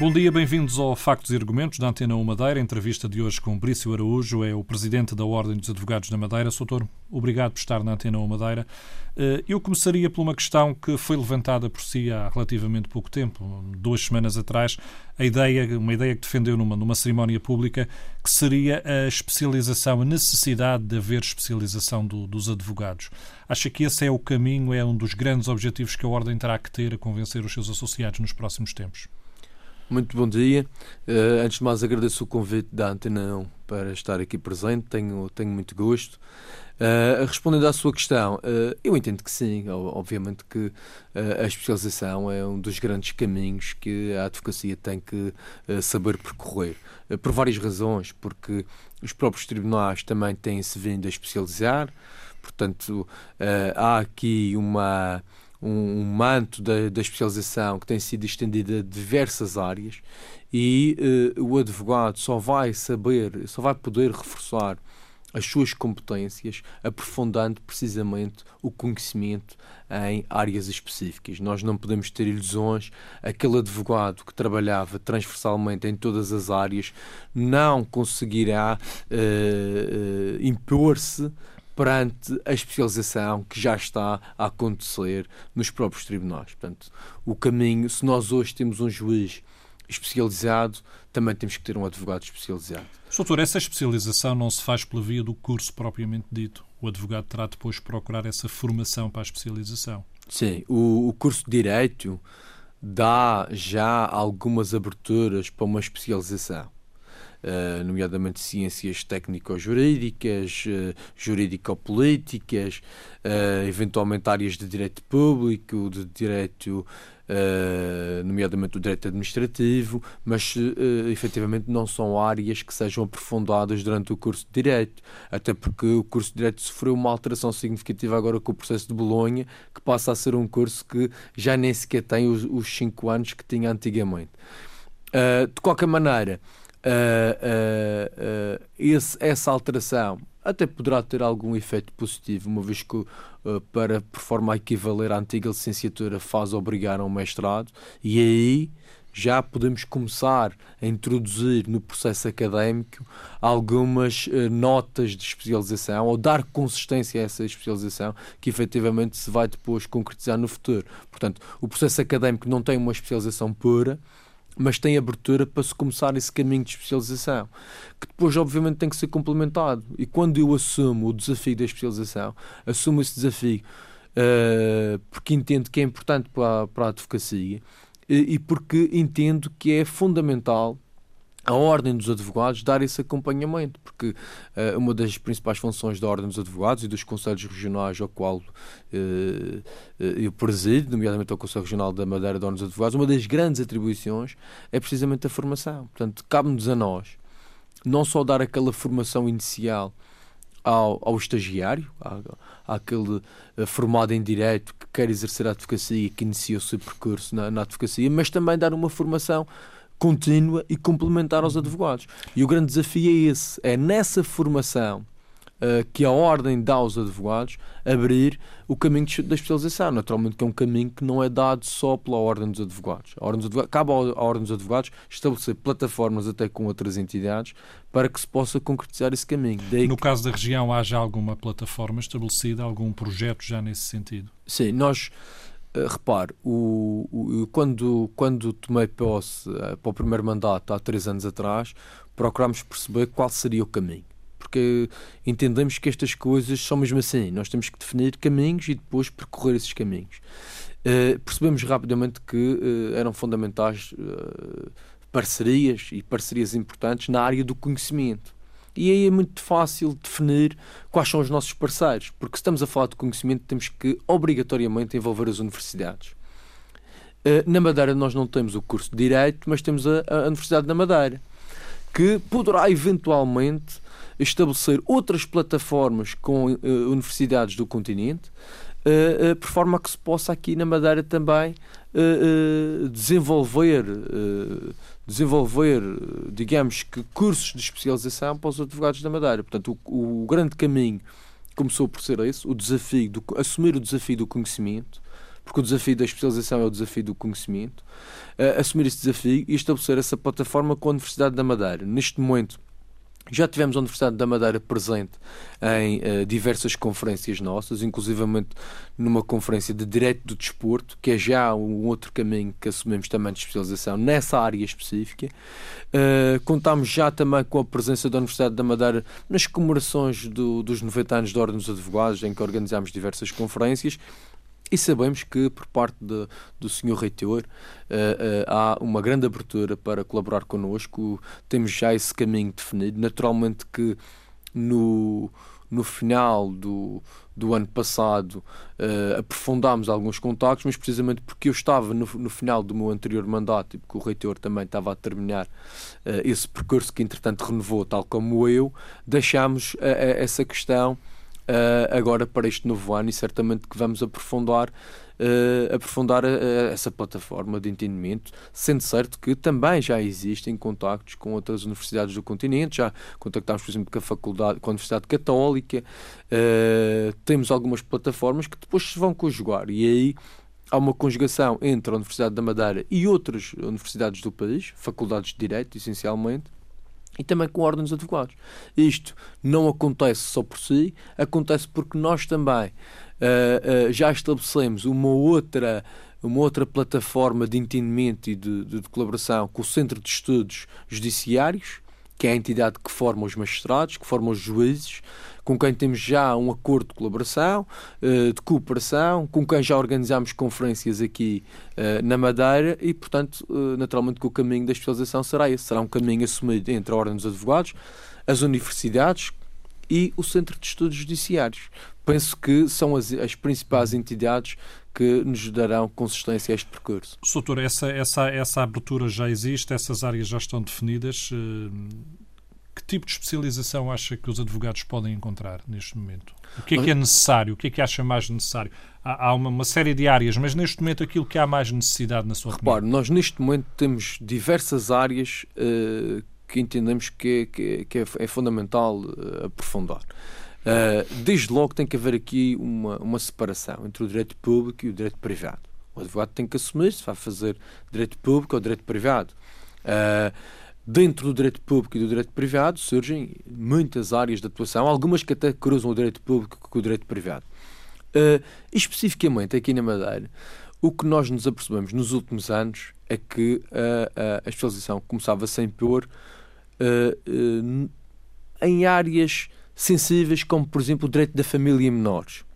Bom dia, bem-vindos ao Factos e Argumentos da Antena 1 Madeira. A entrevista de hoje com Brício Araújo, é o presidente da Ordem dos Advogados da Madeira. Soutor, obrigado por estar na Antena 1 Madeira. Eh, eu começaria por uma questão que foi levantada por si há relativamente pouco tempo, duas semanas atrás, a ideia, uma ideia que defendeu numa, numa cerimónia pública, que seria a especialização, a necessidade de haver especialização do, dos advogados. Acha que esse é o caminho, é um dos grandes objetivos que a Ordem terá que ter a convencer os seus associados nos próximos tempos? Muito bom dia. Uh, antes de mais, agradeço o convite da Antena 1 para estar aqui presente. Tenho, tenho muito gosto. Uh, respondendo à sua questão, uh, eu entendo que sim. Obviamente que a especialização é um dos grandes caminhos que a advocacia tem que saber percorrer. por várias razões, porque os próprios tribunais também têm-se vindo a especializar. Portanto, há aqui uma um, manto da, da, especialização que tem sido estendido a diversas áreas e uh, o advogado só vai saber, só vai poder reforçar as suas competências, aprofundando precisamente o conhecimento em áreas específicas. Nós não podemos ter ilusões. Aquele advogado que trabalhava transversalmente em todas as áreas não conseguirá uh, uh, impor-se perante a especialização que já está a acontecer nos próprios tribunais. Portanto, o caminho, se nós hoje temos um juiz especializado, também temos que ter um advogado especializado. Doutor, essa especialização não se faz pela via do curso propriamente dito. O advogado terá depois de procurar essa formação para a especialização. Sim, o, o curso de Direito dá já algumas aberturas para uma especialização. Uh, nomeadamente ciências técnico-jurídicas, uh, jurídico-políticas, uh, eventualmente áreas de direito público, de direito, nomeadamente o direito administrativo, mas efetivamente não são áreas que sejam aprofundadas durante o curso de direito, até porque o curso de direito sofreu uma alteração significativa agora com o processo de Bolonha, que passa a ser um curso que já nem sequer tem os, os cinco anos que tinha antigamente. de qualquer maneira, uh, uh, esse, essa alteração até poderá ter algum efeito positivo, uma vez que, para, por forma a equivaler à antiga licenciatura, faz obrigar a um mestrado, e aí já podemos começar a introduzir no processo académico algumas uh, notas de especialização ou dar consistência a essa especialização que efetivamente se vai depois concretizar no futuro. Portanto, o processo académico não tem uma especialização pura, mas tem abertura para se começar esse caminho de especialização, que depois, obviamente, tem que ser complementado. E quando eu assumo o desafio da especialização, assumo esse desafio uh, porque entendo que é importante para, para a advocacia e, e porque entendo que é fundamental a Ordem dos Advogados dar esse acompanhamento, porque uh, uma das principais funções da Ordem dos Advogados e dos Conselhos Regionais ao qual uh, eu presido, nomeadamente ao Conselho Regional da Madeira da Ordem dos Advogados, uma das grandes atribuições é precisamente a formação. Portanto, cabe-nos a nós não só dar aquela formação inicial ao, ao estagiário, à, àquele formado em Direito que quer exercer a advocacia e que inicia o seu percurso na, na advocacia, mas também dar uma formação contínua e complementar aos advogados. E o grande desafio é esse: é nessa formação uh, que a ordem dá aos advogados abrir o caminho da especialização. Naturalmente, que é um caminho que não é dado só pela ordem dos advogados. A ordem dos advogados cabe à ordem dos advogados estabelecer plataformas até com outras entidades para que se possa concretizar esse caminho. Daí no que... caso da região, há já alguma plataforma estabelecida, algum projeto já nesse sentido? Sim, nós repare, o, o, quando, quando tomei posse uh, para o primeiro mandato há três anos atrás, procurámos perceber qual seria o caminho. Porque entendemos que estas coisas são mesmo assim. Nós temos que definir caminhos e depois percorrer esses caminhos. Uh, percebemos rapidamente que eram fundamentais parcerias e parcerias importantes na área do conhecimento. E aí é muito fácil definir quais são os nossos parceiros, porque se estamos a falar de conhecimento, temos que obrigatoriamente envolver as universidades. Eh, na Madeira nós não temos o curso de Direito, mas temos a, Universidade da Madeira, que poderá eventualmente estabelecer outras plataformas com uh, universidades do continente, uh, por forma que se possa aqui na Madeira também desenvolver, desenvolver, digamos que, cursos de especialização para os advogados da Madeira. Portanto, o, o grande caminho começou por ser esse, o desafio, do, assumir o desafio do conhecimento, porque o desafio da especialização é o desafio do conhecimento, assumir esse desafio e estabelecer essa plataforma com a Universidade da Madeira. Neste momento, já tivemos a Universidade da Madeira presente em uh, diversas conferências nossas, inclusivamente numa conferência de Direito do Desporto, que é já um outro caminho que assumimos também de especialização nessa área específica. Uh, contámos já também com a presença da Universidade da Madeira nas comemorações do, dos 90 anos da Ordem dos Advogados, em que organizámos diversas conferências e sabemos que, por parte de, do Sr. Reitor, uh, uh, há uma grande abertura para colaborar connosco. Temos já esse caminho definido. Naturalmente que no, no final do, do ano passado uh, aprofundámos alguns contactos, mas precisamente porque eu estava no, no final do meu anterior mandato e porque o reitor também estava a terminar esse percurso que entretanto renovou, tal como eu, deixámos essa questão uh, agora para este novo ano e certamente que vamos aprofundar Uh, aprofundar uh, essa plataforma de entendimento, sendo certo que também já existem contactos com outras universidades do continente, já contactámos, por exemplo, com a Faculdade, com a Universidade Católica, uh, temos algumas plataformas que depois se vão conjugar e aí há uma conjugação entre a Universidade da Madeira e outras universidades do país, faculdades de Direito, essencialmente, e também com ordens de advogados. Isto não acontece só por si, acontece porque nós também uh, uh, já estabelecemos uma outra uma outra plataforma de entendimento e de, de, de, colaboração com o Centro de Estudos Judiciários, que é a entidade que forma os magistrados, que forma os juízes, com quem temos já um acordo de colaboração, eh, de cooperação, com quem já organizamos conferências aqui eh, na Madeira e, portanto, eh, naturalmente que o caminho da especialização será esse. Será um caminho assumido entre a Ordem dos Advogados, as universidades e o Centro de Estudos Judiciários. Penso que são as, as principais entidades que nos darão consistência a este percurso. Soutor, essa, essa, essa abertura já existe, essas áreas já estão definidas que tipo de especialização acha que os advogados podem encontrar neste momento? O que é que é necessário? O que é que acha mais necessário? Há, há uma, uma, série de áreas, mas neste momento aquilo que há mais necessidade na sua Repare, opinião? nós neste momento temos diversas áreas uh, que entendemos que é, que é, que é, é fundamental uh, aprofundar. Uh, desde logo tem que haver aqui uma, uma separação entre o direito público e o direito privado. O advogado tem que assumir se vai fazer direito público ou direito privado. Uh, Dentro do direito público e do direito privado surgem muitas áreas de atuação, algumas que até cruzam o direito público com o direito privado. Uh, especificamente aqui na Madeira, o que nós nos apercebemos nos últimos anos é que uh, a especialização começava-se a impor uh, em áreas sensíveis, como por exemplo o direito da família e menores.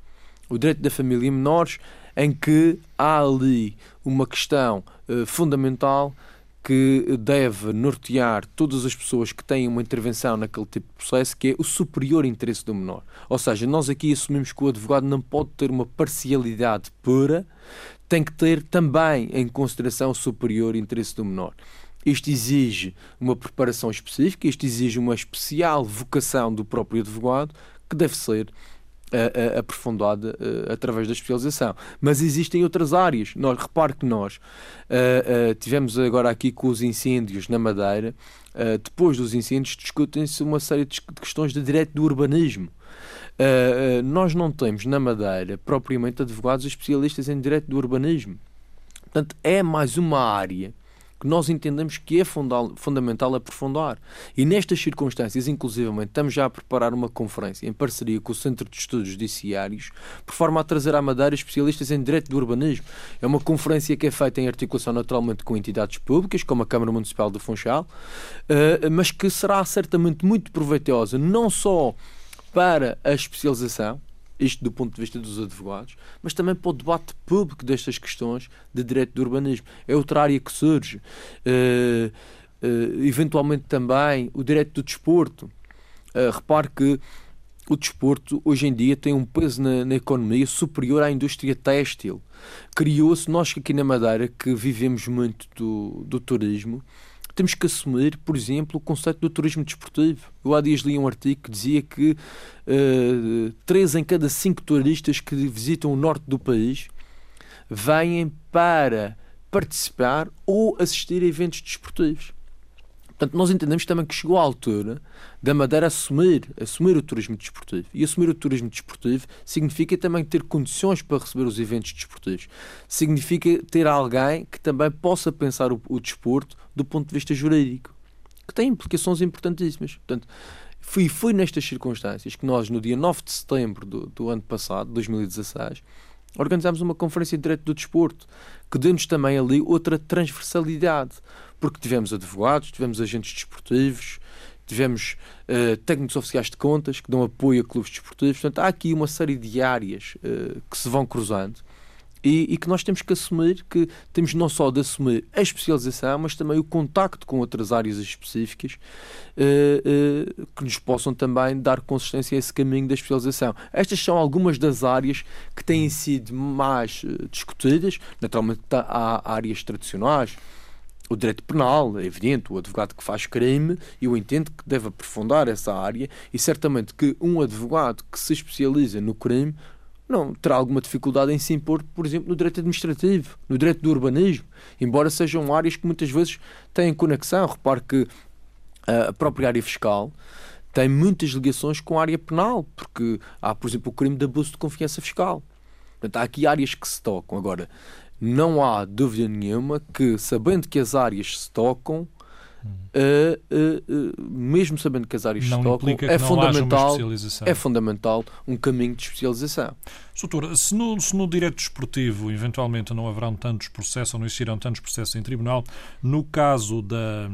O direito da família e menores, em que há ali uma questão fundamental que deve nortear todas as pessoas que têm uma intervenção naquele tipo de processo, que é o superior interesse do menor. Ou seja, nós aqui assumimos que o advogado não pode ter uma parcialidade pura, tem que ter também em consideração o superior interesse do menor. Isto exige uma preparação específica, isto exige uma especial vocação do próprio advogado, que deve ser uh, aprofundada uh, através da especialização. Mas existem outras áreas. Nós, repare que nós uh, tivemos agora aqui com os incêndios na Madeira, depois dos incêndios discutem-se uma série de questões de direito do urbanismo. Nós não temos na Madeira propriamente advogados especialistas em direito do urbanismo. Portanto, é mais uma área que nós entendemos que é fundamental aprofundar. E nestas circunstâncias, inclusivamente, estamos já a preparar uma conferência em parceria com o Centro de Estudos Judiciários, por forma a trazer à Madeira especialistas em direito do urbanismo. É uma conferência que é feita em articulação naturalmente com entidades públicas, como a Câmara Municipal do Funchal, eh, mas que será certamente muito proveitosa, não só para a especialização, isto do ponto de vista dos advogados, mas também para o debate público destas questões de direito do urbanismo. É outra área que surge. Uh, uh, eventualmente também o direito do desporto. Uh, repare que o desporto hoje em dia tem um peso na, na economia superior à indústria têxtil. Criou-se, nós aqui na Madeira, que vivemos muito do, do turismo, temos que assumir, por exemplo, o conceito do turismo desportivo. Eu há dias li um artigo que dizia que uh, três em cada cinco turistas que visitam o norte do país vêm para participar ou assistir a eventos desportivos. Portanto, nós entendemos também que chegou a altura da Madeira assumir, assumir o turismo desportivo. E assumir o turismo desportivo significa também ter condições para receber os eventos desportivos. Significa ter alguém que também possa pensar o, o desporto do ponto de vista jurídico, que tem implicações importantíssimas. Portanto, foi, foi nestas circunstâncias que nós, no dia 9 de setembro do, do ano passado, 2016, organizámos uma conferência de direito do desporto, que deu-nos também ali outra transversalidade porque tivemos advogados, tivemos agentes desportivos, tivemos uh, técnicos oficiais de contas que dão apoio a clubes desportivos. Portanto, há aqui uma série de áreas uh, que se vão cruzando e, e, que nós temos que assumir que temos não só de assumir a especialização, mas também o contacto com outras áreas específicas uh, que nos possam também dar consistência a esse caminho da especialização. Estas são algumas das áreas que têm sido mais discutidas. Naturalmente, tá, há áreas tradicionais o direito penal, é evidente, o advogado que faz crime, eu entendo que deve aprofundar essa área e certamente que um advogado que se especializa no crime não terá alguma dificuldade em se impor, por exemplo, no direito administrativo, no direito do urbanismo, embora sejam áreas que muitas vezes têm conexão. Repare que a própria área fiscal tem muitas ligações com a área penal, porque há, por exemplo, o crime de abuso de confiança fiscal. Portanto, há aqui áreas que se tocam. Agora, não há dúvida nenhuma que, sabendo que as áreas se tocam, uh, uh, uh, mesmo sabendo que as áreas não se tocam, é fundamental, é fundamental um caminho de especialização. Soutor, se no, se no direito desportivo eventualmente não haverão tantos processos ou não existirão tantos processos em tribunal, no caso da,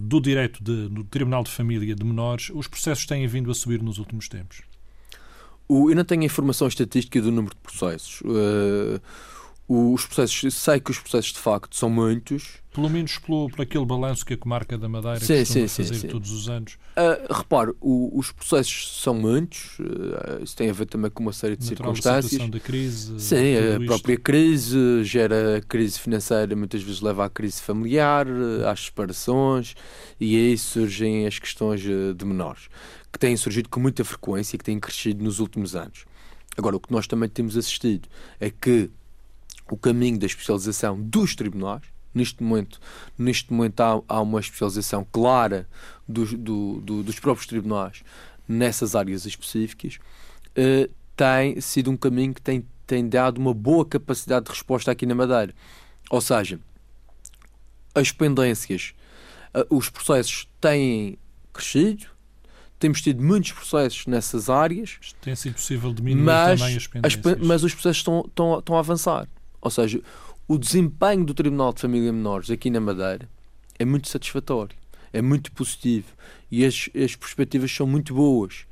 do direito de, do Tribunal de Família de Menores, os processos têm vindo a subir nos últimos tempos? O, eu não tenho a informação estatística do número de processos. Uh, os processos, sei que os processos de facto são muitos. Pelo menos pelo, por aquele balanço que a comarca da Madeira sim, costuma sim, fazer sim, todos os anos. Uh, repare, o, os processos são muitos, uh, isso tem a ver também com uma série de Natural circunstâncias. Da crise. Sim, a própria crise gera crise financeira, muitas vezes leva à crise familiar, às separações, e aí surgem as questões de menores, que têm surgido com muita frequência e que têm crescido nos últimos anos. Agora, o que nós também temos assistido é que o caminho da especialização dos tribunais. Neste momento, neste momento há, há uma especialização clara dos, do, do, dos próprios tribunais nessas áreas específicas. Uh, tem sido um caminho que tem, tem dado uma boa capacidade de resposta aqui na Madeira. Ou seja, as pendências, uh, os processos têm crescido, temos tido muitos processos nessas áreas. Tem sido possível diminuir mas, também as pendências. As, mas os processos estão, estão, estão a avançar. Ou seja, o desempenho do Tribunal de Família Menores aqui na Madeira é muito satisfatório, é muito positivo e as, as perspectivas são muito boas.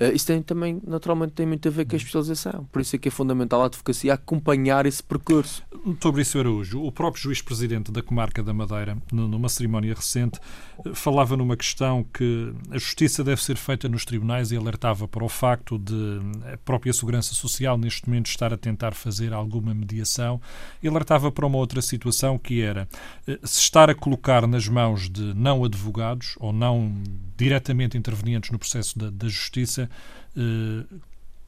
Uh, isso tem também, naturalmente, tem muito a ver com a especialização. Por isso é que é fundamental a advocacia acompanhar esse percurso. Doutor Brício Araújo, o próprio juiz-presidente da Comarca da Madeira, numa cerimónia recente, eh, falava numa questão que a justiça deve ser feita nos tribunais e alertava para o facto de a própria Segurança Social, neste momento, estar a tentar fazer alguma mediação e alertava para uma outra situação que era eh, se estar a colocar nas mãos de não advogados ou não diretamente intervenientes no processo da, da justiça eh,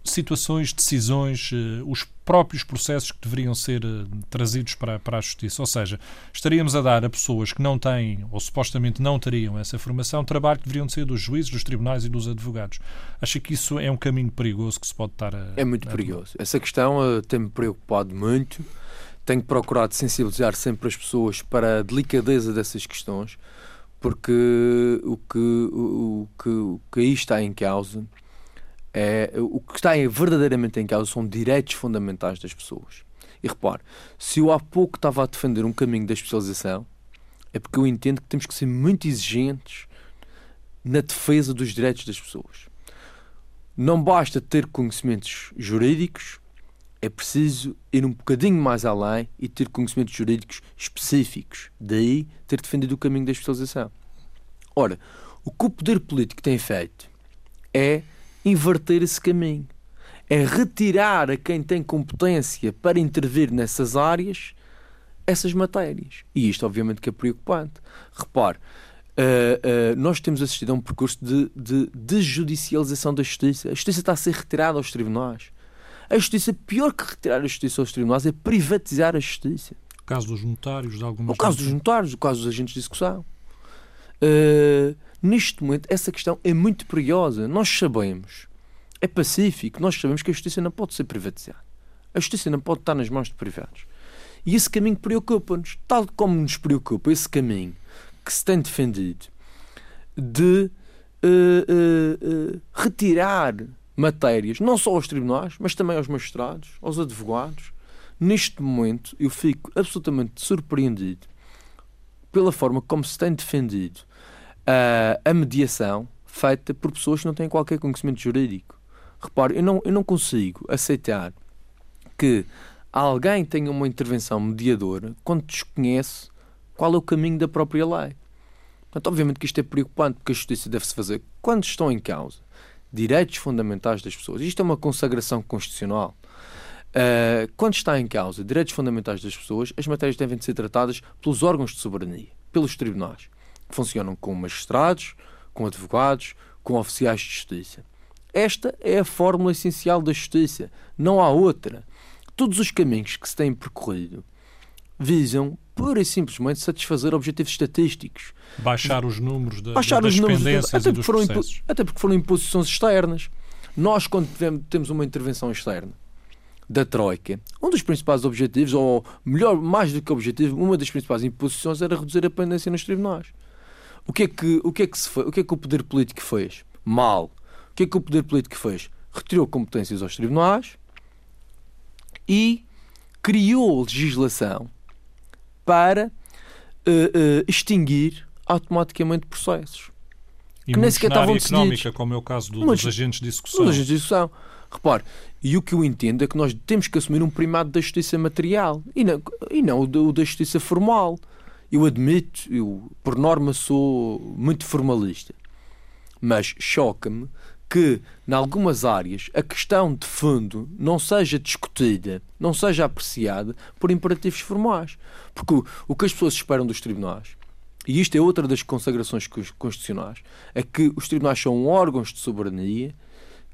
situações, decisões, eh, os próprios processos que deveriam ser eh, trazidos para, para a justiça. Ou seja, estaríamos a dar a pessoas que não têm ou supostamente não teriam essa formação trabalho que deveriam ser dos juízes, dos tribunais e dos advogados. Acho que isso é um caminho perigoso que se pode estar a. É muito a... perigoso. Essa questão tem-me preocupado muito. Tenho procurado sensibilizar sempre as pessoas para a delicadeza dessas questões porque o que, o, que, o que aí está em causa é o que está verdadeiramente em causa são direitos fundamentais das pessoas. E repare, se eu há pouco estava a defender um caminho da especialização, é porque eu entendo que temos que ser muito exigentes na defesa dos direitos das pessoas. Não basta ter conhecimentos jurídicos, é preciso ir um bocadinho mais além e ter conhecimentos jurídicos específicos. Daí ter defendido o caminho da especialização. Ora, o que o poder político tem feito é inverter esse caminho. É retirar a quem tem competência para intervir nessas áreas essas matérias. E isto, obviamente, que é preocupante. Repare, uh, uh, nós temos assistido a um percurso de, de, de judicialização da justiça. A justiça está a ser retirada aos tribunais. A justiça, pior que retirar a justiça aos tribunais, é privatizar a justiça. O caso dos notários, de algumas O caso dos notários, o caso dos agentes de execução. Uh, neste momento, essa questão é muito perigosa. Nós sabemos, é pacífico, nós sabemos que a justiça não pode ser privatizada. A justiça não pode estar nas mãos de privados. E esse caminho preocupa-nos, tal como nos preocupa esse caminho que se tem defendido de uh, uh, retirar matérias, não só aos tribunais, mas também aos magistrados, aos advogados. Neste momento, eu fico absolutamente surpreendido pela forma como se tem defendido a mediação feita por pessoas que não têm qualquer conhecimento jurídico. Repare, eu não, eu não consigo aceitar que alguém tenha uma intervenção mediadora quando desconhece qual é o caminho da própria lei. Portanto, obviamente que isto é preocupante, porque a justiça deve-se fazer quando estão em causa direitos fundamentais das pessoas. Isto é uma consagração constitucional. Uh, quando está em causa direitos fundamentais das pessoas, as matérias devem ser tratadas pelos órgãos de soberania, pelos tribunais, que funcionam com magistrados, com advogados, com oficiais de justiça. Esta é a fórmula essencial da justiça, não há outra. Todos os caminhos que se têm percorrido visam pura e simplesmente satisfazer objetivos estatísticos. Baixar os números de, Baixar das os números pendências até, porque foram até porque foram imposições externas. Nós, quando temos uma intervenção externa da Troika, um dos principais objetivos, ou melhor, mais do que objetivo, uma das principais imposições era reduzir a pendência nos tribunais. O que é que, o que, é que, se foi, o, que, é que o poder político fez? Mal. O que é que o poder político fez? Retirou competências aos tribunais e criou legislação para uh, uh, extinguir automaticamente processos. E que nem sequer estavam económica, como é o caso do, Mas, dos agentes de execução. Dos agentes de execução. Repare, e o que eu entendo é que nós temos que assumir um primado da justiça material e não, e não o da justiça formal. Eu admito, eu por norma sou muito formalista, mas choca-me que, em algumas áreas, a questão de fundo não seja discutida, não seja apreciada por imperativos formais. Porque o, o que as pessoas esperam dos tribunais, e isto é outra das consagrações constitucionais, é que os tribunais são órgãos de soberania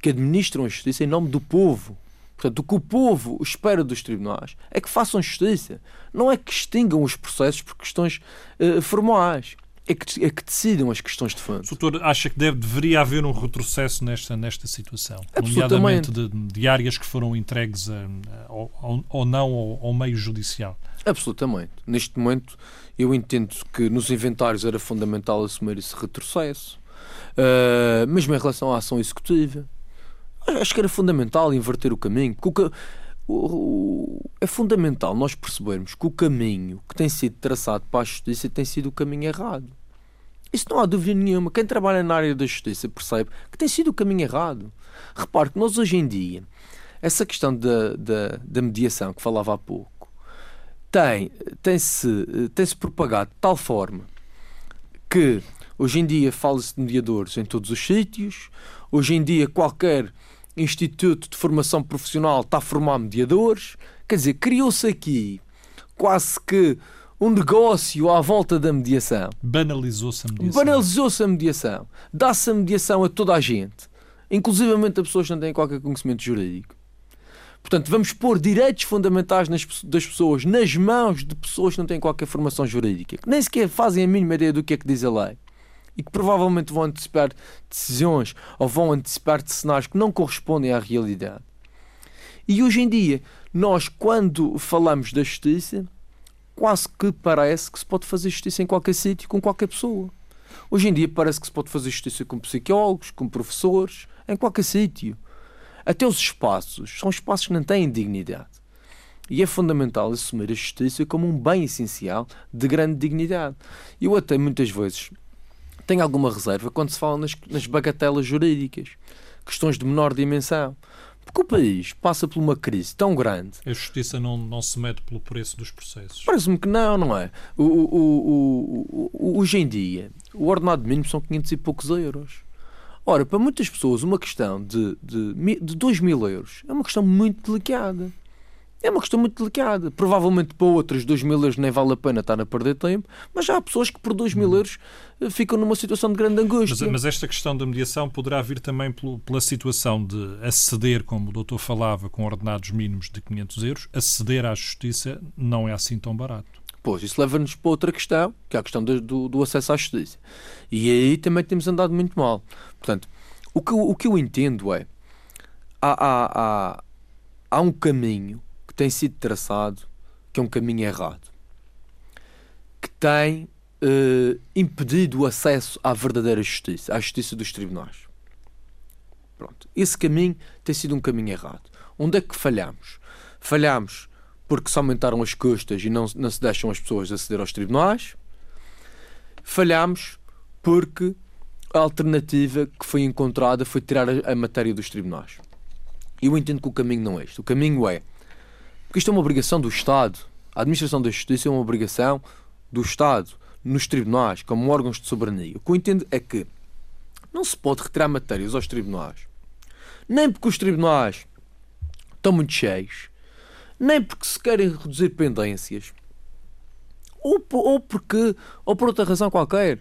que administram a justiça em nome do povo. Portanto, o que o povo espera dos tribunais é que façam justiça, não é que extingam os processos por questões uh, formais é que, é que decidam as questões de fundo. O doutor acha que deve, deveria haver um retrocesso nesta, nesta situação? Nomeadamente de, de áreas que foram entregues a, a, ou não ao, ao, meio judicial? Absolutamente. Neste momento, eu entendo que nos inventários era fundamental assumir esse retrocesso. Uh, mesmo em relação à ação executiva. Acho que era fundamental inverter o caminho. Porque o, é fundamental nós percebermos que o caminho que tem sido traçado para a justiça tem sido o caminho errado. Isso não há dúvida nenhuma. Quem trabalha na área da justiça percebe que tem sido o caminho errado. Repare que nós hoje em dia, essa questão da, da, da mediação que falava há pouco, tem, tem-se tem -se propagado de tal forma que hoje em dia fala-se de mediadores em todos os sítios, hoje em dia qualquer instituto de formação profissional está a formar mediadores, quer dizer, criou-se aqui quase que um negócio à volta da mediação. Banalizou-se a mediação. Banalizou-se a mediação. Dá-se a mediação a toda a gente, inclusivamente a pessoas que não têm qualquer conhecimento jurídico. Portanto, vamos pôr direitos fundamentais nas, das pessoas nas mãos de pessoas que não têm qualquer formação jurídica, que nem sequer fazem a mínima ideia do que é que diz a lei e que provavelmente vão antecipar decisões ou vão antecipar cenários que não correspondem à realidade. E hoje em dia, nós, quando falamos da justiça, quase que parece que se pode fazer justiça em qualquer sítio, com qualquer pessoa. Hoje em dia parece que se pode fazer justiça com psicólogos, com professores, em qualquer sítio. Até os espaços são espaços que não têm dignidade. E é fundamental assumir a justiça como um bem essencial de grande dignidade. Eu até muitas vezes tenho alguma reserva quando se fala nas, nas bagatelas jurídicas, questões de menor dimensão. Porque o país passa por uma crise tão grande. A justiça não, não se mete pelo preço dos processos. Parece-me que não, não é? O, o, o, hoje em dia, o ordenado mínimo são 500 e poucos euros. Ora, para muitas pessoas, uma questão de, de, de 2 mil euros é uma questão muito delicada. É uma questão muito delicada. Provavelmente para outras 2 mil euros nem vale a pena estar a perder tempo, mas já há pessoas que por 2 mil hum. euros eh, ficam numa situação de grande angústia. Mas, mas esta questão da mediação poderá vir também pela situação de aceder, como o doutor falava, com ordenados mínimos de 500 euros, aceder à justiça não é assim tão barato. Pois, isso leva-nos para outra questão, que é a questão do, do, do, acesso à justiça. E aí também temos andado muito mal. Portanto, o que, o que eu entendo é há, há, há, há um caminho tem sido traçado que é um caminho errado, que tem uh, impedido o acesso à verdadeira justiça, à justiça dos tribunais. Pronto. Esse caminho tem sido um caminho errado. Onde é que falhamos? Falhamos porque se aumentaram as custas e não, não se deixam as pessoas aceder aos tribunais. Falhamos porque a alternativa que foi encontrada foi tirar a, a matéria dos tribunais. Eu entendo que o caminho não é este. O caminho é. Porque isto é uma obrigação do Estado. A administração da justiça é uma obrigação do Estado, nos tribunais, como órgãos de soberania. O que eu entendo é que não se pode retirar matérias aos tribunais, nem porque os tribunais estão muito cheios, nem porque se querem reduzir pendências, ou, ou porque, ou por outra razão qualquer.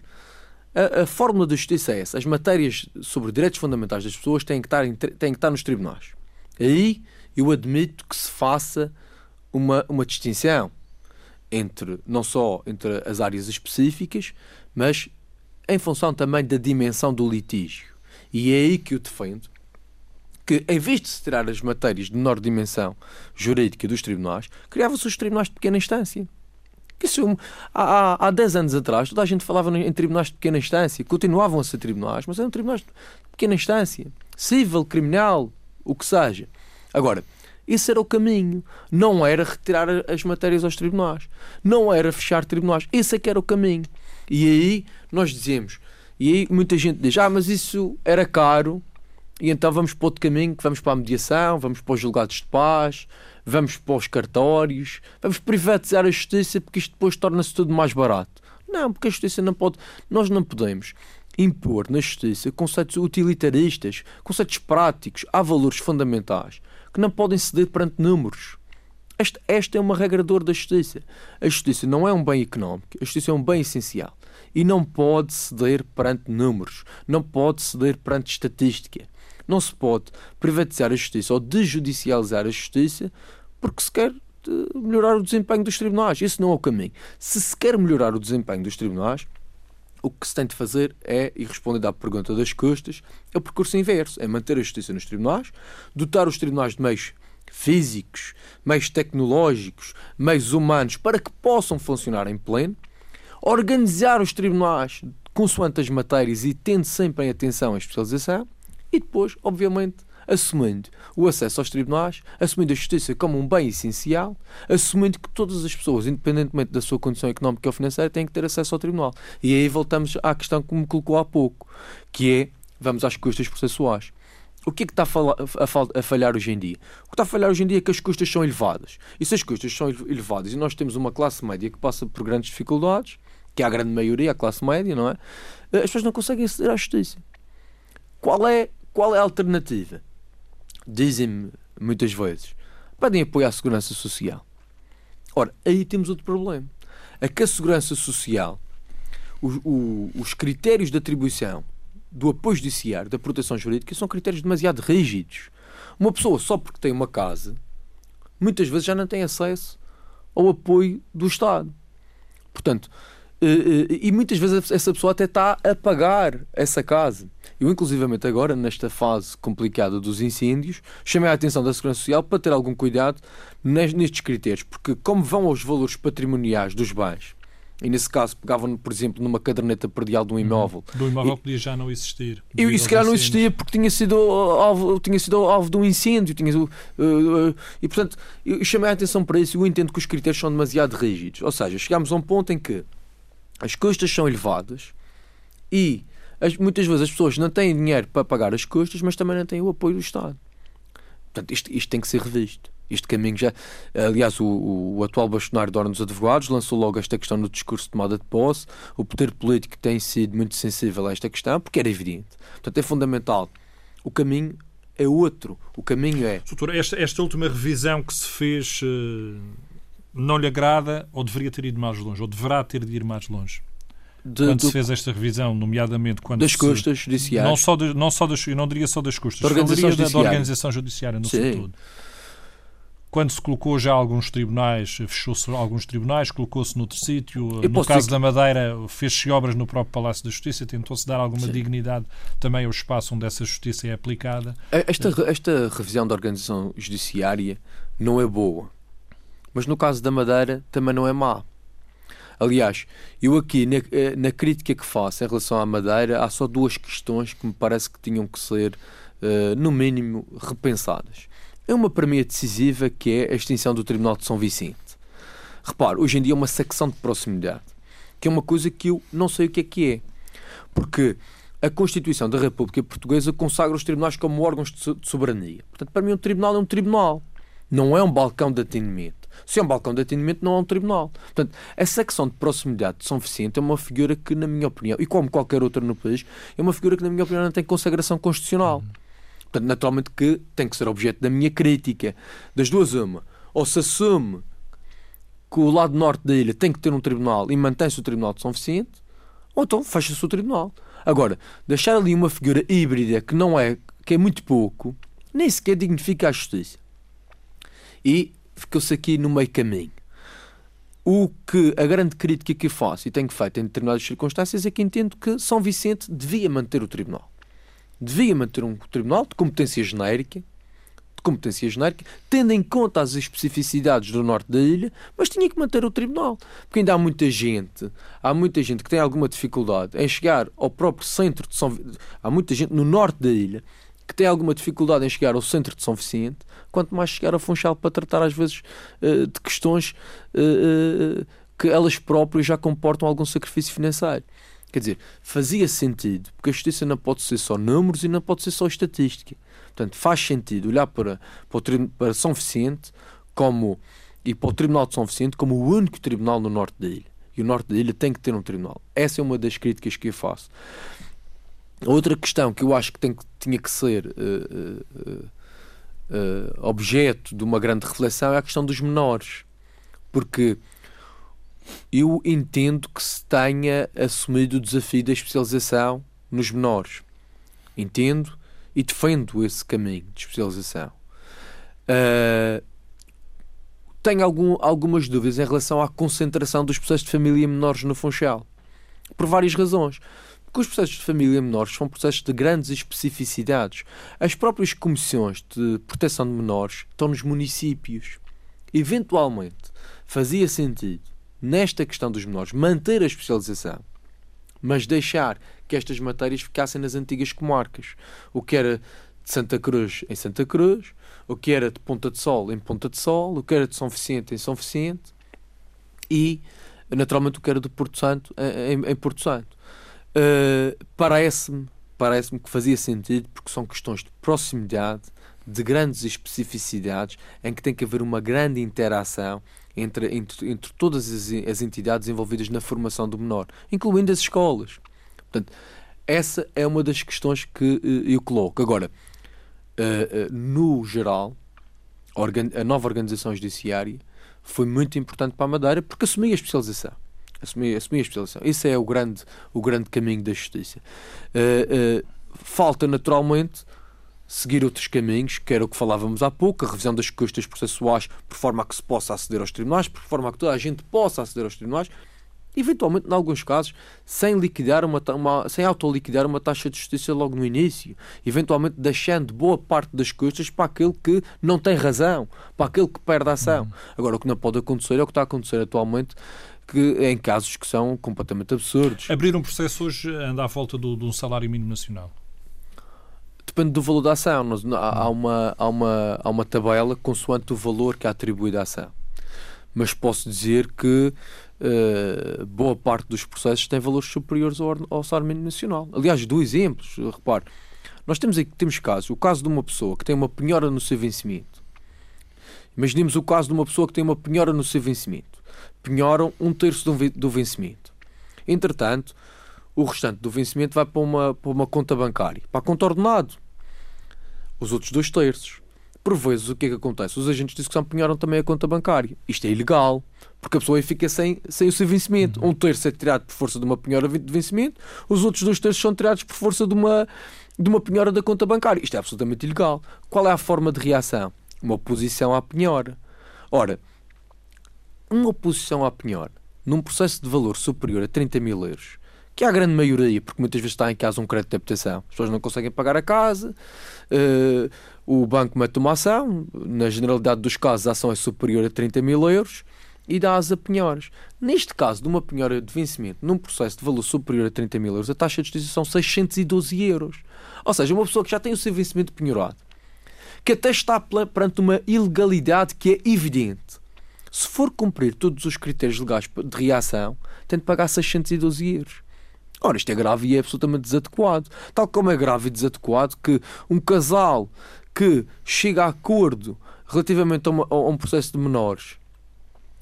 A, a, fórmula da justiça é essa. As matérias sobre direitos fundamentais das pessoas têm que estar, têm que estar nos tribunais. Aí eu admito que se faça uma, uma distinção entre não só entre as áreas específicas, mas em função também da dimensão do litígio. E é aí que eu defendo que, em vez de se tirar as matérias de menor dimensão jurídica dos tribunais, criava-se os tribunais de pequena instância. Que isso, há, há, há 10 anos atrás, toda a gente falava em tribunais de pequena instância, continuavam a ser tribunais, mas eram tribunais de pequena instância, civil, criminal, o que seja. Agora, esse era o caminho. Não era retirar as matérias aos tribunais. Não era fechar tribunais. Esse é que era o caminho. E aí nós dizemos, e aí muita gente diz, ah, mas isso era caro, e então vamos para outro caminho, que vamos para a mediação, vamos para os julgados de paz, vamos para os cartórios, vamos privatizar a justiça porque isto depois torna-se tudo mais barato. Não, porque a justiça não pode. Nós não podemos impor na justiça conceitos utilitaristas, conceitos práticos, há valores fundamentais que não podem ceder perante números. Esta, esta é uma regra de da justiça. A justiça não é um bem económico, a justiça é um bem essencial. E não pode ceder perante números, não pode ceder perante estatística. Não se pode privatizar a justiça ou desjudicializar a justiça porque se quer eh, melhorar o desempenho dos tribunais. Esse não é o caminho. Se se quer melhorar o desempenho dos tribunais, o que se tem de fazer é, e respondendo à pergunta das custas, é o percurso inverso: é manter a justiça nos tribunais, dotar os tribunais de meios físicos, meios tecnológicos, meios humanos para que possam funcionar em pleno, organizar os tribunais consoante as matérias e tendo sempre em atenção a especialização, e depois, obviamente, assumindo o acesso aos tribunais, assumindo a justiça como um bem essencial, assumindo que todas as pessoas, independentemente da sua condição económica ou financeira, têm que ter acesso ao tribunal. E aí voltamos à questão que me colocou há pouco, que é, vamos às custas processuais. O que é que está a, falhar hoje em dia? O que está a falhar hoje em dia é que as custas são elevadas. E se as custas são elevadas e nós temos uma classe média que passa por grandes dificuldades, que é a grande maioria, a classe média, não é? As pessoas não conseguem aceder à justiça. Qual é, qual é a alternativa? Dizem-me muitas vezes, pedem apoio à segurança social. Ora, aí temos outro problema. É que a segurança social, o, o, os critérios de atribuição do apoio judiciário, da proteção jurídica, são critérios demasiado rígidos. Uma pessoa, só porque tem uma casa, muitas vezes já não tem acesso ao apoio do Estado. Portanto, e muitas vezes essa pessoa até está a pagar essa casa. Eu, inclusivamente agora, nesta fase complicada dos incêndios, chamei a atenção da Segurança Social para ter algum cuidado nestes critérios, porque como vão aos valores patrimoniais dos bens, e nesse caso pegavam, por exemplo, numa caderneta perdial de um uhum. imóvel. Do imóvel podia já não existir. E, e se calhar não existia porque tinha sido alvo, tinha sido alvo de um incêndio. Tinha, uh, uh, e portanto, eu chamei a atenção para isso e eu entendo que os critérios são demasiado rígidos. Ou seja, chegámos a um ponto em que as custas são elevadas e as, muitas vezes as pessoas não têm dinheiro para pagar as custas, mas também não têm o apoio do Estado. Portanto, isto, isto tem que ser revisto. Este caminho já. Aliás, o, o, atual bastonário da Ordem dos Advogados lançou logo esta questão no discurso de tomada de posse. O poder político tem sido muito sensível a esta questão, porque era evidente. Portanto, é fundamental o caminho é outro. O caminho é. Doutor, esta, esta última revisão que se fez uh, não lhe agrada ou deveria ter ido mais longe? Ou deverá ter de ir mais longe? De, quando do, se fez esta revisão, nomeadamente quando das se, custas judiciárias. Não só, de, não só das, eu não diria só das custas, da organização, judiciária. Da, da organização judiciária no seu todo quando se colocou já alguns tribunais, fechou-se alguns tribunais, colocou-se noutro sítio. No caso da Madeira, fez-se obras no próprio Palácio da Justiça, tentou-se dar alguma Sim. dignidade também ao espaço onde essa justiça é aplicada. Esta, esta revisão da organização judiciária não é boa, mas no caso da Madeira também não é má. Aliás, eu aqui, na, eh, na crítica que faço em relação à Madeira, há só duas questões que me parece que tinham que ser, uh, no mínimo, repensadas. É uma para mim é decisiva que é a extinção do Tribunal de São Vicente. Repare, hoje em dia é uma secção de proximidade, que é uma coisa que eu não sei o que é que é. Porque a Constituição da República Portuguesa consagra os tribunais como órgãos de soberania. Portanto, para mim, um tribunal é um tribunal. Não é um balcão de atendimento. Se é um balcão de atendimento, não é um tribunal. Portanto, a secção de proximidade de São Vicente é uma figura que, na minha opinião, e como qualquer outra no país, é uma figura que, na minha opinião, não tem consagração constitucional. Uhum. Portanto, naturalmente que tem que ser objeto da minha crítica. Das duas, uma. Ou se assume que o lado norte da ilha tem que ter um tribunal e mantém-se o Tribunal de São Vicente, ou então fecha-se o tribunal. Agora, deixar ali uma figura híbrida que não é, que é muito pouco, nem sequer dignifica a justiça. E ficou-se aqui no meio caminho. O que a grande crítica que faço e tenho feito em determinadas circunstâncias é que entendo que São Vicente devia manter o tribunal devia manter um tribunal de competência genérica, de competência genérica, tendo em conta as especificidades do norte da ilha, mas tinha que manter o tribunal. Porque ainda há muita gente, há muita gente que tem alguma dificuldade em chegar ao próprio centro de São Há muita gente no norte da ilha que tem alguma dificuldade em chegar ao centro de São Vicente, quanto mais chegar a Funchal para tratar às vezes eh, de questões eh, que elas próprias já comportam algum sacrifício financeiro. Quer dizer, fazia sentido, porque a justiça não pode ser só números e não pode ser só estatística. Portanto, faz sentido olhar para, para, para São Vicente como, e para o Tribunal de São Vicente como o único tribunal no norte da ilha. E o norte da ilha tem que ter um tribunal. Essa é uma das críticas que eu faço. Outra questão que eu acho que tem, tinha que ser uh, uh, uh, objeto de uma grande reflexão é a questão dos menores. Porque eu entendo que se tenha assumido o desafio da especialização nos menores. Entendo e defendo esse caminho de especialização. Uh, tenho algum, algumas dúvidas em relação à concentração dos processos de família menores no Funchal. Por várias razões. Porque os processos de família menores são processos de grandes especificidades. As próprias comissões de proteção de menores estão nos municípios. Eventualmente, fazia sentido nesta questão dos menores, manter a especialização, mas deixar que estas matérias ficassem nas antigas comarcas. O que era de Santa Cruz em Santa Cruz, o que era de Ponta de Sol em Ponta de Sol, o que era de São Vicente em São Vicente e, naturalmente, o que era de Porto Santo em, em Porto Santo. Uh, parece-me parece-me que fazia sentido porque são questões de proximidade, de grandes especificidades, em que tem que haver uma grande interação entre, entre, entre todas as, as, entidades envolvidas na formação do menor, incluindo as escolas. Portanto, essa é uma das questões que uh, eu coloco. Agora, uh, no geral, a, nova organização judiciária foi muito importante para a Madeira porque assumia a especialização. Assumia, assumia a especialização. Esse é o grande, o grande caminho da justiça. falta, naturalmente, seguir outros caminhos, que era o que falávamos há pouco, a revisão das custas processuais, por forma a que se possa aceder aos tribunais, por forma a que toda a gente possa aceder aos tribunais, eventualmente, em alguns casos, sem liquidar uma, uma sem autoliquidar uma taxa de justiça logo no início, eventualmente deixando boa parte das custas para aquele que não tem razão, para aquele que perde a ação. Uhum. Agora, o que não pode acontecer é o que está a acontecer atualmente, que em casos que são completamente absurdos. Abrir um processo hoje anda à volta do, de um salário mínimo nacional depende do valor da ação. Há uma, há, uma, há uma tabela consoante o valor que é atribuído à ação. Mas posso dizer que uh, boa parte dos processos tem valores superiores ao, ao salário mínimo nacional. Aliás, dois exemplos. Repare, nós temos, aqui, temos casos. O caso de uma pessoa que tem uma penhora no seu vencimento. Imaginemos o caso de uma pessoa que tem uma penhora no seu vencimento. Penhoram um terço do, vencimento. Entretanto, o restante do vencimento vai para uma, para uma conta bancária, para a conta ordenado os outros dois terços. Por vezes, o que é que acontece? Os agentes de execução penhoram também a conta bancária. Isto é ilegal, porque a pessoa aí fica sem, sem o seu vencimento. Uhum. Um terço é tirado por força de uma penhora de vencimento, os outros dois terços são tirados por força de uma, de uma penhora da conta bancária. Isto é absolutamente ilegal. Qual é a forma de reação? Uma oposição à penhora. Ora, uma oposição à penhora num processo de valor superior a 30 mil euros que é a grande maioria, porque muitas vezes está em casa um crédito de habitação. As pessoas não conseguem pagar a casa, uh, o banco mete uma ação, na generalidade dos casos a ação é superior a 30 mil euros e dá as a penhoras. Neste caso, de uma penhora de vencimento, num processo de valor superior a 30 mil euros, a taxa de justiça são 612 euros. Ou seja, uma pessoa que já tem o seu vencimento penhorado, que até está perante uma ilegalidade que é evidente. Se for cumprir todos os critérios legais de reação, tem de pagar 612 euros. Ora, isto é grave e é absolutamente desadequado. Tal como é grave e desadequado que um casal que chega a acordo relativamente a, uma, a um processo de menores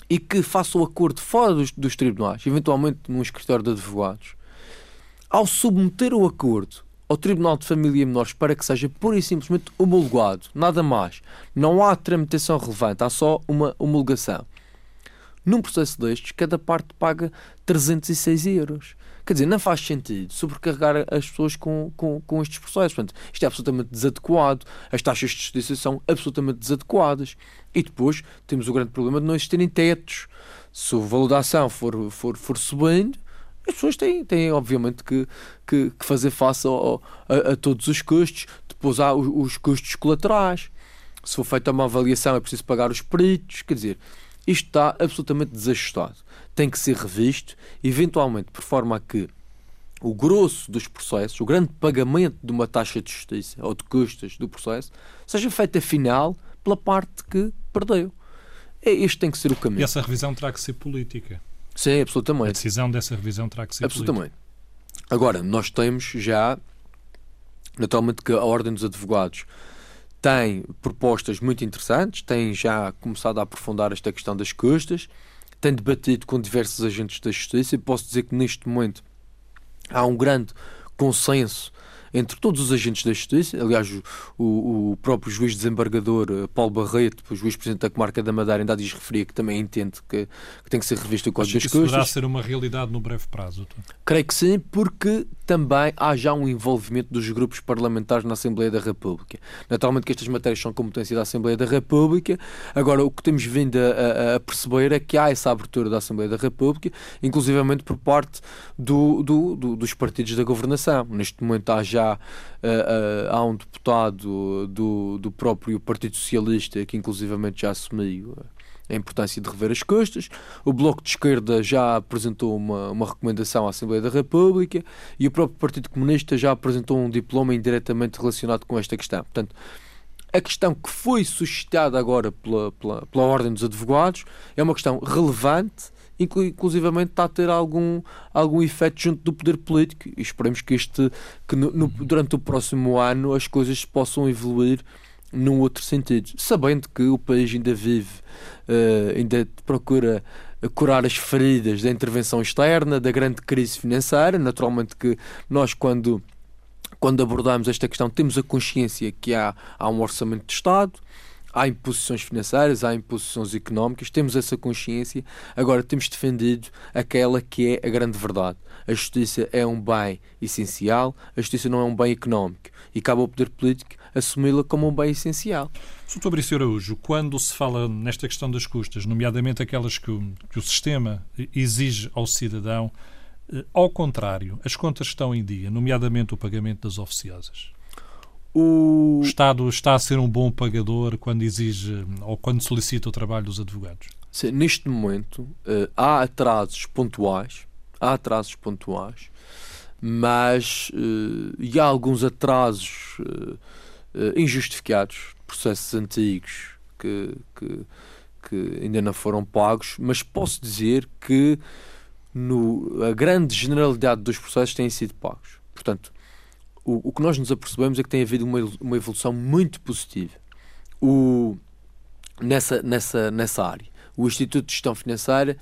e que faça o acordo fora dos, dos tribunais, eventualmente num escritório de advogados, ao submeter o acordo ao Tribunal de Família e Menores para que seja pura e simplesmente homologado, nada mais. Não há tramitação relevante, há só uma homologação. Num processo destes, cada parte paga 306 euros. Quer dizer, não faz sentido sobrecarregar as pessoas com, com, com estes processos. Portanto, isto é absolutamente desadequado. As taxas de justiça são absolutamente desadequadas. E depois temos o grande problema de não existirem tetos. Se o valor da ação for, for, for subindo, as pessoas têm, têm obviamente, que, que, que fazer face ao, a, a, todos os custos. Depois há os, os custos colaterais. Se for feita uma avaliação, é preciso pagar os peritos. Quer dizer, isto está absolutamente desajustado. Tem que ser revisto, eventualmente, por forma a que o grosso dos processos, o grande pagamento de uma taxa de justiça ou de custas do processo, seja feito afinal pela parte que perdeu. É, este tem que ser o caminho. E essa revisão terá que ser política. Sim, absolutamente. A decisão dessa revisão terá que ser absolutamente. política. Agora, nós temos já, naturalmente, que a Ordem dos Advogados tem propostas muito interessantes, tem já começado a aprofundar esta questão das custas, tem debatido com diversos agentes da justiça e posso dizer que neste momento há um grande consenso entre todos os agentes da justiça. Aliás, o, o próprio juiz desembargador eh, Paulo Barreto, o juiz-presidente da comarca da Madeira, ainda diz referir que também entende que, que tem que ser revisto o Código das Custas. Poderá ser uma realidade no breve prazo? Creio que sim, porque também há já um envolvimento dos grupos parlamentares na Assembleia da República. Naturalmente que estas matérias são competência da Assembleia da República. Agora, o que temos vindo a, a, a perceber é que há essa abertura da Assembleia da República, inclusivamente por parte do, do, do, dos partidos da governação. Neste momento há já uh, uh, há um deputado do, do próprio Partido Socialista que inclusivamente já assumiu a importância de rever as custas. O Bloco de Esquerda já apresentou uma, uma recomendação à Assembleia da República e o próprio Partido Comunista já apresentou um diploma indiretamente relacionado com esta questão. Portanto, a questão que foi suscitada agora pela, pela, pela Ordem dos Advogados é uma questão relevante, inclusivamente está a ter algum, algum efeito junto do poder político e esperemos que, este, que no, no, durante o próximo ano as coisas possam evoluir num outro sentido, sabendo que o país ainda vive, uh, ainda procura curar as feridas da intervenção externa, da grande crise financeira. Naturalmente que nós, quando, quando abordamos esta questão, temos a consciência que há, há um orçamento de Estado, há imposições financeiras, há imposições económicas, temos essa consciência. Agora temos defendido aquela que é a grande verdade. A justiça é um bem essencial, a justiça não é um bem económico. E cabe ao poder político assumi-la como um bem essencial. Sr. Fabrício Araújo, quando se fala nesta questão das custas, nomeadamente aquelas que o, que o sistema exige ao cidadão, eh, ao contrário, as contas estão em dia, nomeadamente o pagamento das oficiosas. O... o Estado está a ser um bom pagador quando exige ou quando solicita o trabalho dos advogados? Sim, neste momento uh, há atrasos pontuais, há atrasos pontuais, mas uh, e há alguns atrasos uh, injustificados, processos antigos que, que, que, ainda não foram pagos, mas posso dizer que no, a grande generalidade dos processos têm sido pagos. Portanto, o, o que nós nos apercebemos é que tem havido uma, uma evolução muito positiva o, nessa, nessa, nessa área. O Instituto de Gestão Financeira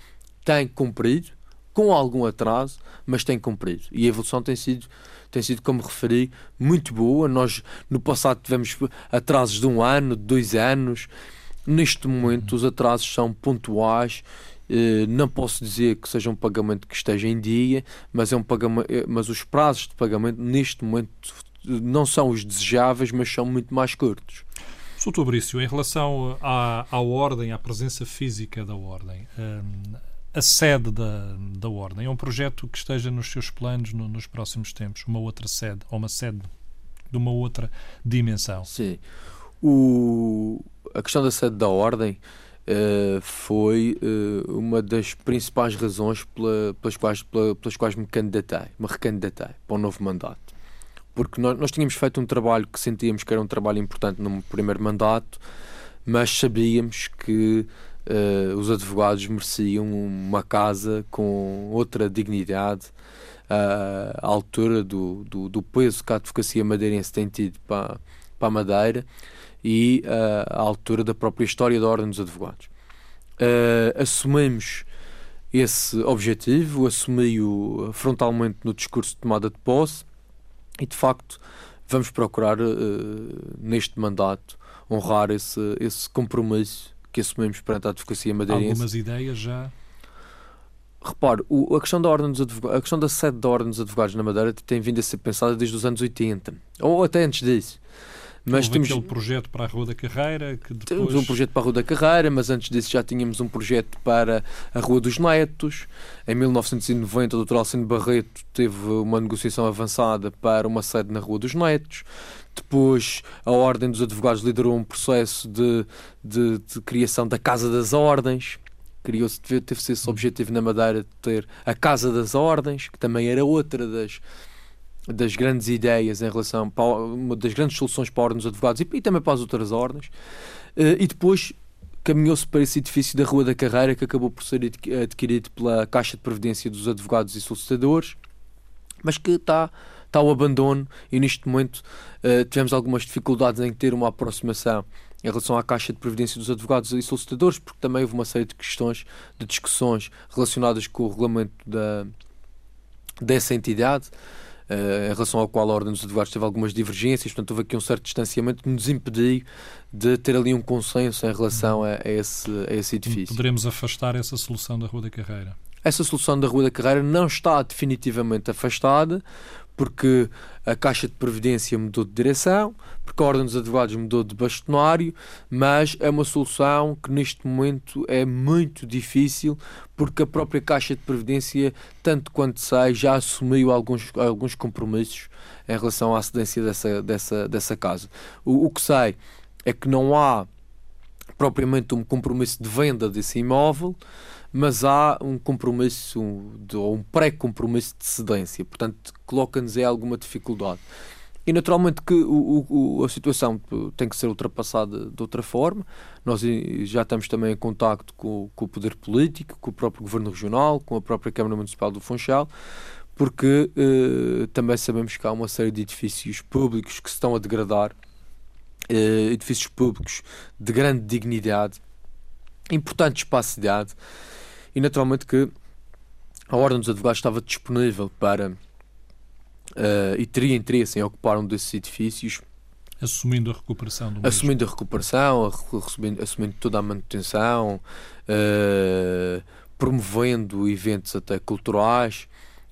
tem cumprido com algum atraso, mas tem cumprido. E a evolução tem sido, tem sido, como referi, muito boa. Nós, no passado, tivemos atrasos de um ano, de dois anos. Neste momento, os atrasos são pontuais. Eh, não posso dizer que seja um pagamento que esteja em dia, mas, é um pagamento, eh, mas os prazos de pagamento, neste momento, não são os desejáveis, mas são muito mais curtos. Sr. Fabrício, em relação à, à ordem, à presença física da ordem, hum, a sede da, da ordem é um projeto que esteja nos seus planos no, nos próximos tempos, uma outra sede, ou uma sede de uma outra dimensão? Sim. O, a questão da sede da ordem uh, foi uh, uma das principais razões pela, pelas, quais, pela, pelas quais me candidatei, me recandidatei para um novo mandato. Porque nós, nós tínhamos feito um trabalho que sentíamos que era um trabalho importante no primeiro mandato, mas sabíamos que uh, os advogados mereciam uma casa com outra dignidade à altura do, do, do, peso que a advocacia madeirense tem tido para, para a Madeira e uh, à altura da própria história da Ordem dos Advogados. Uh, assumimos esse objetivo, assumi-o frontalmente no discurso de tomada de posse e de facto vamos procurar, uh, neste mandato, honrar esse, esse compromisso que assumimos perante a advocacia madeirense. Algumas ideias já? Repare, o, a, questão da ordem dos a questão da sede da Ordem dos Advogados na Madeira tem vindo a ser pensada desde os anos 80, ou até antes disso. Mas Houve temos aquele projeto para a Rua da Carreira que depois... Temos um projeto para a Rua da Carreira, mas antes disso já tínhamos um projeto para a Rua dos Netos. Em 1990 o Dr. Alcino Barreto teve uma negociação avançada para uma sede na Rua dos Netos. Depois a Ordem dos Advogados liderou um processo de, de, de criação da Casa das Ordens. Criou-se, teve-se esse objetivo na Madeira de ter a Casa das Ordens, que também era outra das, das grandes ideias em relação para uma das grandes soluções para a ordem dos advogados e, e também para as outras ordens uh, e depois caminhou-se para esse edifício da Rua da Carreira que acabou por ser adquirido pela Caixa de Previdência dos Advogados e Solicitadores mas que está está ao abandono e neste momento uh, tivemos algumas dificuldades em ter uma aproximação em relação à Caixa de Previdência dos Advogados e Solicitadores, porque também houve uma série de questões, de discussões relacionadas com o regulamento da, dessa entidade em relação ao qual a Ordem dos Advogados teve algumas divergências, portanto houve aqui um certo distanciamento que nos impediu de ter ali um consenso em relação a, a, esse, a esse edifício. Poderemos afastar essa solução da Rua da Carreira? Essa solução da Rua da Carreira não está definitivamente afastada, porque a Caixa de Previdência mudou de direção, porque a Ordem dos Advogados mudou de bastonário, mas é uma solução que neste momento é muito difícil, porque a própria Caixa de Previdência, tanto quanto sei, já assumiu alguns, alguns compromissos em relação à cedência dessa, dessa, dessa casa. O, o que sei é que não há propriamente um compromisso de venda desse imóvel, mas há um compromisso ou um pré-compromisso de cedência, portanto coloca-nos em alguma dificuldade. E naturalmente que o, o, a situação tem que ser ultrapassada de outra forma. Nós já estamos também em contacto com, com, o poder político, com o próprio governo regional, com a própria Câmara Municipal do Funchal, porque eh, também sabemos que há uma série de edifícios públicos que se estão a degradar, eh, edifícios públicos de grande dignidade, importante espaço-cidade, e naturalmente que a Ordem dos Advogados estava disponível para uh, e teria interesse em ocupar um desses edifícios. Assumindo a recuperação do Assumindo a recuperação, assumindo, assumindo toda a manutenção, uh, promovendo eventos até culturais.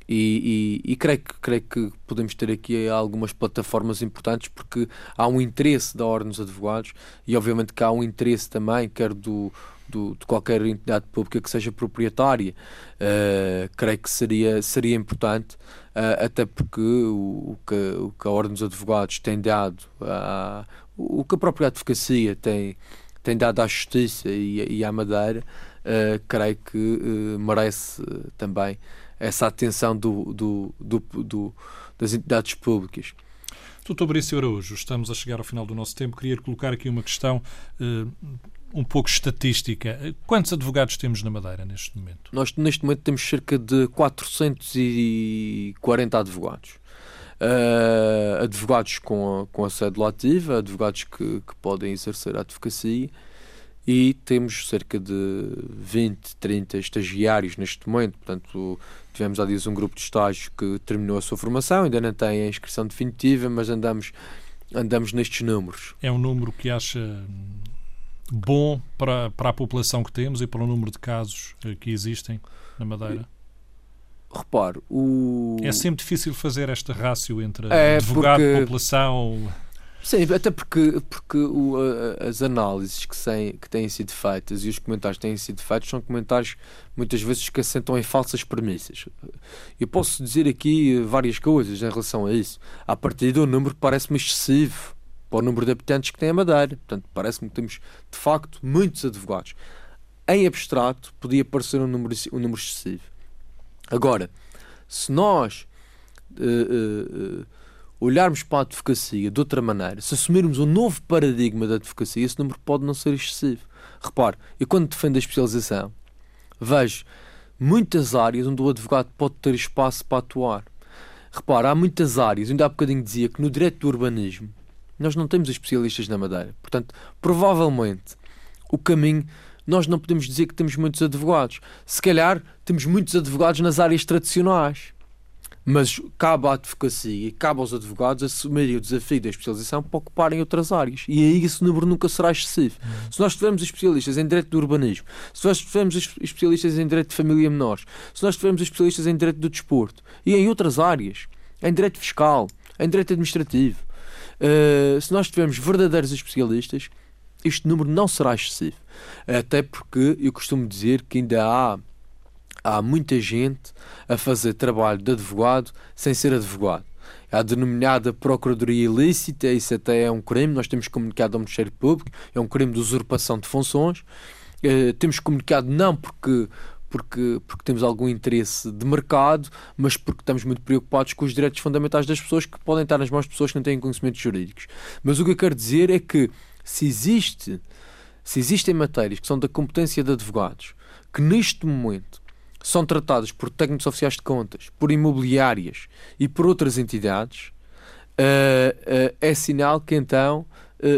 E, e, e, creio, que, creio que podemos ter aqui algumas plataformas importantes porque há um interesse da Ordem dos Advogados e obviamente que há um interesse também, quer do, do, de qualquer entidade pública que seja proprietária. Uh, creio que seria, seria importante, uh, até porque o, o, que, o que a Ordem dos Advogados tem dado, a, o que a própria advocacia tem, tem dado à Justiça e, e à Madeira, uh, creio que merece também essa atenção do, do, do, das entidades públicas. Doutor Brício Araújo, estamos a chegar ao final do nosso tempo. Queria colocar aqui uma questão um pouco estatística. Quantos advogados temos na Madeira neste momento? Nós, neste momento, temos cerca de 440 advogados. Uh, advogados com a, com a cédula ativa, advogados que, que podem exercer a advocacia e temos cerca de 20, 30 estagiários neste momento. Portanto, tivemos há dias um grupo de estágios que terminou a sua formação, ainda não tem a inscrição definitiva, mas andamos, andamos nestes números. É um número que acha bom para, para a população que temos e para o número de casos eh, que existem na Madeira? Repare, o... É sempre difícil fazer esta rácio entre é advogado, porque... população... Sim, até porque, porque o, as análises que, sem, que têm sido feitas e os comentários que têm sido feitos são comentários muitas vezes que assentam em falsas premissas. Eu posso dizer aqui várias coisas em relação a isso. A partir do número parece-me excessivo para o número de habitantes que tem a Madeira. Portanto, parece-me que temos, de facto, muitos advogados. Em abstrato, podia parecer um número, um número excessivo. Agora, se nós uh, uh, olharmos para a advocacia de outra maneira, se assumirmos um novo paradigma da advocacia, esse número pode não ser excessivo. Repare, eu quando defendo a especialização, vejo muitas áreas onde o advogado pode ter espaço para atuar. Repare, há muitas áreas, ainda há bocadinho dizia que no direito do urbanismo nós não temos especialistas na Madeira. Portanto, provavelmente, o caminho. Nós não podemos dizer que temos muitos advogados. Se calhar temos muitos advogados nas áreas tradicionais. Mas cabe à advocacia e cabe aos advogados assumirem o desafio da especialização para ocuparem outras áreas. E aí esse número nunca será excessivo. Uhum. Se nós tivermos especialistas em direito do urbanismo, se nós tivermos especialistas em direito de família menores, se nós tivermos especialistas em direito do desporto e em outras áreas, em direito fiscal, em direito administrativo, Uh, se nós tivermos verdadeiros especialistas, este número não será excessivo. Até porque eu costumo dizer que ainda há, há muita gente a fazer trabalho de advogado sem ser advogado. A denominada Procuradoria Ilícita, isso até é um crime, nós temos comunicado ao Ministério Público, é um crime de usurpação de funções. Uh, temos comunicado não porque porque, porque temos algum interesse de mercado, mas porque estamos muito preocupados com os direitos fundamentais das pessoas que podem estar nas mãos de pessoas que não têm conhecimentos jurídicos. Mas o que eu quero dizer é que se existe, se existem matérias que são da competência de advogados, que neste momento são tratadas por técnicos oficiais de contas, por imobiliárias e por outras entidades, uh, uh, é sinal que então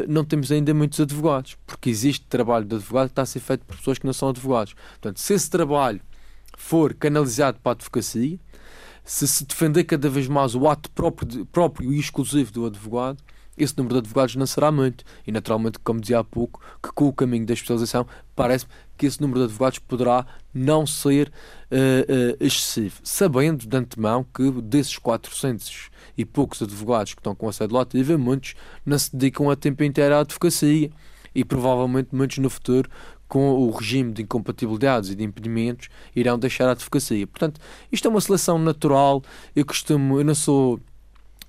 não temos ainda muitos advogados, porque existe trabalho de advogado que está a ser feito por pessoas que não são advogados. Portanto, se esse trabalho for canalizado para a advocacia, se se defender cada vez mais o ato próprio, próprio e exclusivo do advogado, esse número de advogados não será muito. E, naturalmente, como dizia há pouco, que com o caminho da especialização, parece-me que esse número de advogados poderá não ser uh, uh, excessivo. Sabendo de antemão que desses 400 e poucos advogados que estão com a sede lotiva, muitos não se dedicam a tempo inteiro à advocacia. E provavelmente muitos no futuro com o regime de incompatibilidades e de impedimentos irão deixar a advocacia. Portanto, isto é uma seleção natural. Eu costumo, eu não sou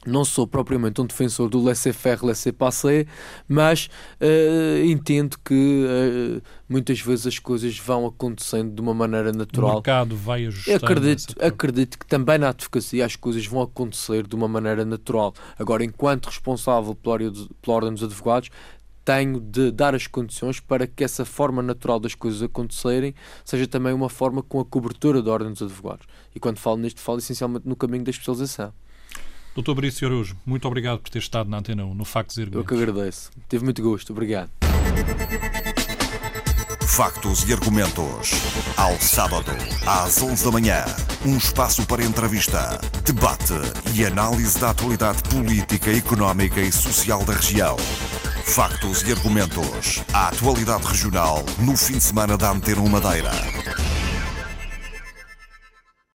não sou propriamente um defensor do laissez-faire, laissez-passer, mas uh, entendo que uh, muitas vezes as coisas vão acontecendo de uma maneira natural. O mercado vai ajustando. Acredito, acredito que também na advocacia as coisas vão acontecer de uma maneira natural. Agora, enquanto responsável pela Ordem dos Advogados, tenho de dar as condições para que essa forma natural das coisas acontecerem seja também uma forma com a cobertura da Ordem dos Advogados. E quando falo nisto, falo essencialmente no caminho da especialização. Doutor Barício Araújo, muito obrigado por ter estado na Antena 1, no Factos e Argumentos. Eu que agradeço. Tive muito gosto. Obrigado. Factos e Argumentos. Ao sábado, às 11 da manhã. Um espaço para entrevista, debate e análise da atualidade política, económica e social da região. Factos e Argumentos. A atualidade regional no fim de semana da Antena Madeira.